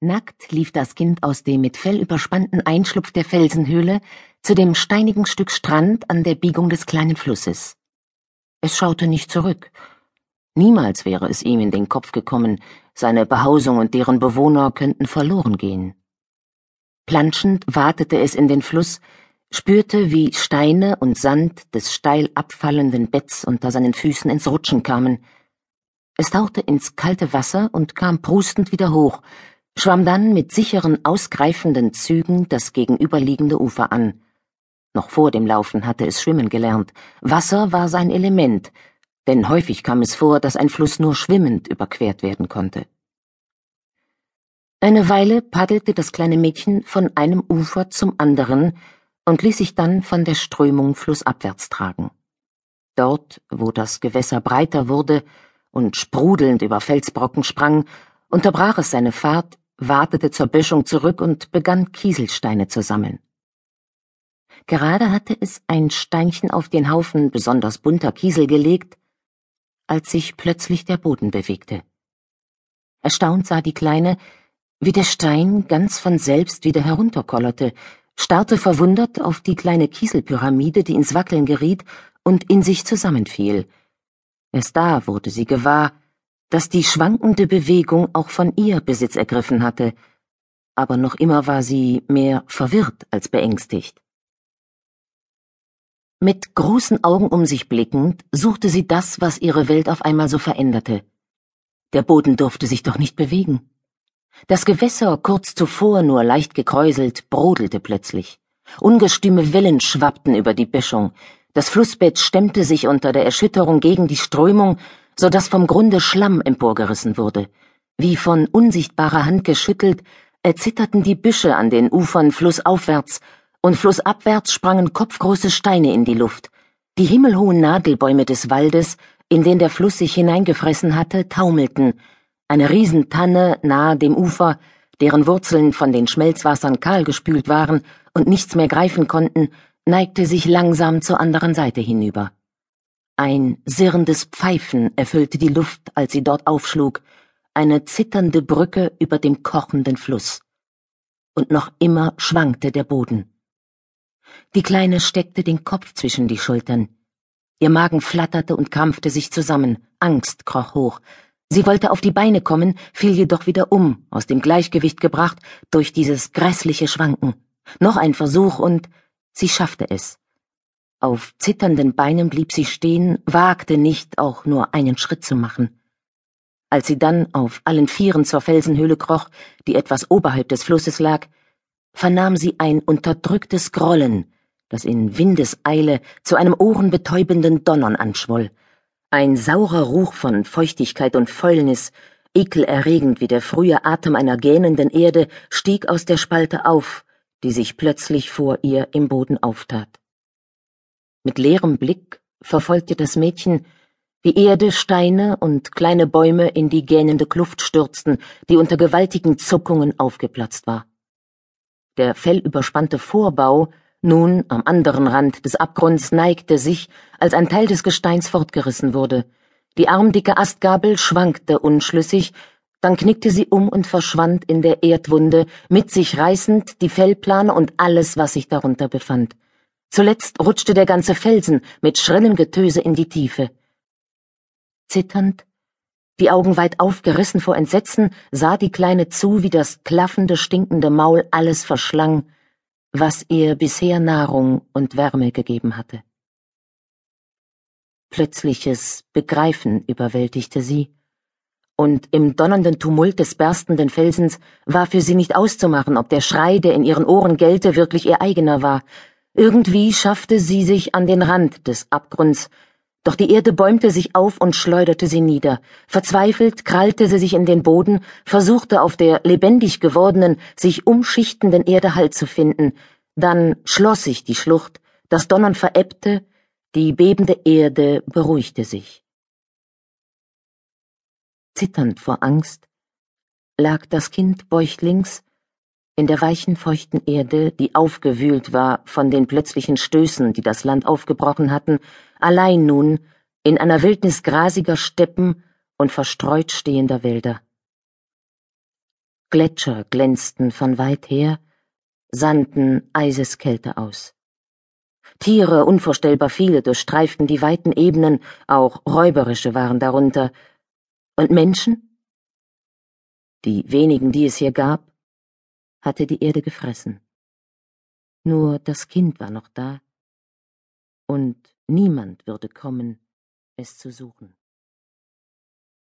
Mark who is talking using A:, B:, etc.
A: Nackt lief das Kind aus dem mit Fell überspannten Einschlupf der Felsenhöhle zu dem steinigen Stück Strand an der Biegung des kleinen Flusses. Es schaute nicht zurück. Niemals wäre es ihm in den Kopf gekommen, seine Behausung und deren Bewohner könnten verloren gehen. Planschend watete es in den Fluss, spürte, wie Steine und Sand des steil abfallenden Betts unter seinen Füßen ins Rutschen kamen. Es tauchte ins kalte Wasser und kam prustend wieder hoch, schwamm dann mit sicheren, ausgreifenden Zügen das gegenüberliegende Ufer an. Noch vor dem Laufen hatte es schwimmen gelernt. Wasser war sein Element, denn häufig kam es vor, dass ein Fluss nur schwimmend überquert werden konnte. Eine Weile paddelte das kleine Mädchen von einem Ufer zum anderen und ließ sich dann von der Strömung flussabwärts tragen. Dort, wo das Gewässer breiter wurde und sprudelnd über Felsbrocken sprang, unterbrach es seine Fahrt, wartete zur Böschung zurück und begann Kieselsteine zu sammeln. Gerade hatte es ein Steinchen auf den Haufen besonders bunter Kiesel gelegt, als sich plötzlich der Boden bewegte. Erstaunt sah die Kleine, wie der Stein ganz von selbst wieder herunterkollerte, starrte verwundert auf die kleine Kieselpyramide, die ins Wackeln geriet und in sich zusammenfiel. Erst da wurde sie gewahr, dass die schwankende Bewegung auch von ihr Besitz ergriffen hatte, aber noch immer war sie mehr verwirrt als beängstigt. Mit großen Augen um sich blickend, suchte sie das, was ihre Welt auf einmal so veränderte. Der Boden durfte sich doch nicht bewegen. Das Gewässer, kurz zuvor nur leicht gekräuselt, brodelte plötzlich. Ungestüme Wellen schwappten über die Böschung. Das Flussbett stemmte sich unter der Erschütterung gegen die Strömung, so dass vom Grunde Schlamm emporgerissen wurde. Wie von unsichtbarer Hand geschüttelt, erzitterten die Büsche an den Ufern flussaufwärts, und flussabwärts sprangen kopfgroße Steine in die Luft. Die himmelhohen Nadelbäume des Waldes, in den der Fluss sich hineingefressen hatte, taumelten, eine Riesentanne nahe dem Ufer, deren Wurzeln von den Schmelzwassern kahlgespült waren und nichts mehr greifen konnten, neigte sich langsam zur anderen Seite hinüber. Ein sirrendes Pfeifen erfüllte die Luft, als sie dort aufschlug, eine zitternde Brücke über dem kochenden Fluss. Und noch immer schwankte der Boden. Die Kleine steckte den Kopf zwischen die Schultern. Ihr Magen flatterte und krampfte sich zusammen, Angst kroch hoch, Sie wollte auf die Beine kommen, fiel jedoch wieder um, aus dem Gleichgewicht gebracht durch dieses grässliche Schwanken. Noch ein Versuch und sie schaffte es. Auf zitternden Beinen blieb sie stehen, wagte nicht, auch nur einen Schritt zu machen. Als sie dann auf allen Vieren zur Felsenhöhle kroch, die etwas oberhalb des Flusses lag, vernahm sie ein unterdrücktes Grollen, das in Windeseile zu einem ohrenbetäubenden Donnern anschwoll. Ein saurer Ruch von Feuchtigkeit und Fäulnis, ekelerregend wie der frühe Atem einer gähnenden Erde, stieg aus der Spalte auf, die sich plötzlich vor ihr im Boden auftat. Mit leerem Blick verfolgte das Mädchen, wie Erde, Steine und kleine Bäume in die gähnende Kluft stürzten, die unter gewaltigen Zuckungen aufgeplatzt war. Der fellüberspannte Vorbau nun, am anderen Rand des Abgrunds neigte sich, als ein Teil des Gesteins fortgerissen wurde. Die armdicke Astgabel schwankte unschlüssig, dann knickte sie um und verschwand in der Erdwunde, mit sich reißend die Fellplane und alles, was sich darunter befand. Zuletzt rutschte der ganze Felsen mit schrillem Getöse in die Tiefe. Zitternd, die Augen weit aufgerissen vor Entsetzen, sah die Kleine zu, wie das klaffende, stinkende Maul alles verschlang, was ihr bisher Nahrung und Wärme gegeben hatte. Plötzliches Begreifen überwältigte sie, und im donnernden Tumult des berstenden Felsens war für sie nicht auszumachen, ob der Schrei, der in ihren Ohren gellte, wirklich ihr eigener war. Irgendwie schaffte sie sich an den Rand des Abgrunds, doch die Erde bäumte sich auf und schleuderte sie nieder. Verzweifelt krallte sie sich in den Boden, versuchte auf der lebendig gewordenen, sich umschichtenden Erde Halt zu finden. Dann schloss sich die Schlucht, das Donnern verebbte, die bebende Erde beruhigte sich. Zitternd vor Angst lag das Kind bäuchlings in der weichen, feuchten Erde, die aufgewühlt war von den plötzlichen Stößen, die das Land aufgebrochen hatten, allein nun in einer Wildnis grasiger Steppen und verstreut stehender Wälder. Gletscher glänzten von weit her, sandten Eiseskälte aus. Tiere, unvorstellbar viele, durchstreiften die weiten Ebenen, auch räuberische waren darunter. Und Menschen? Die wenigen, die es hier gab, hatte die Erde gefressen. Nur das Kind war noch da, und niemand würde kommen, es zu suchen.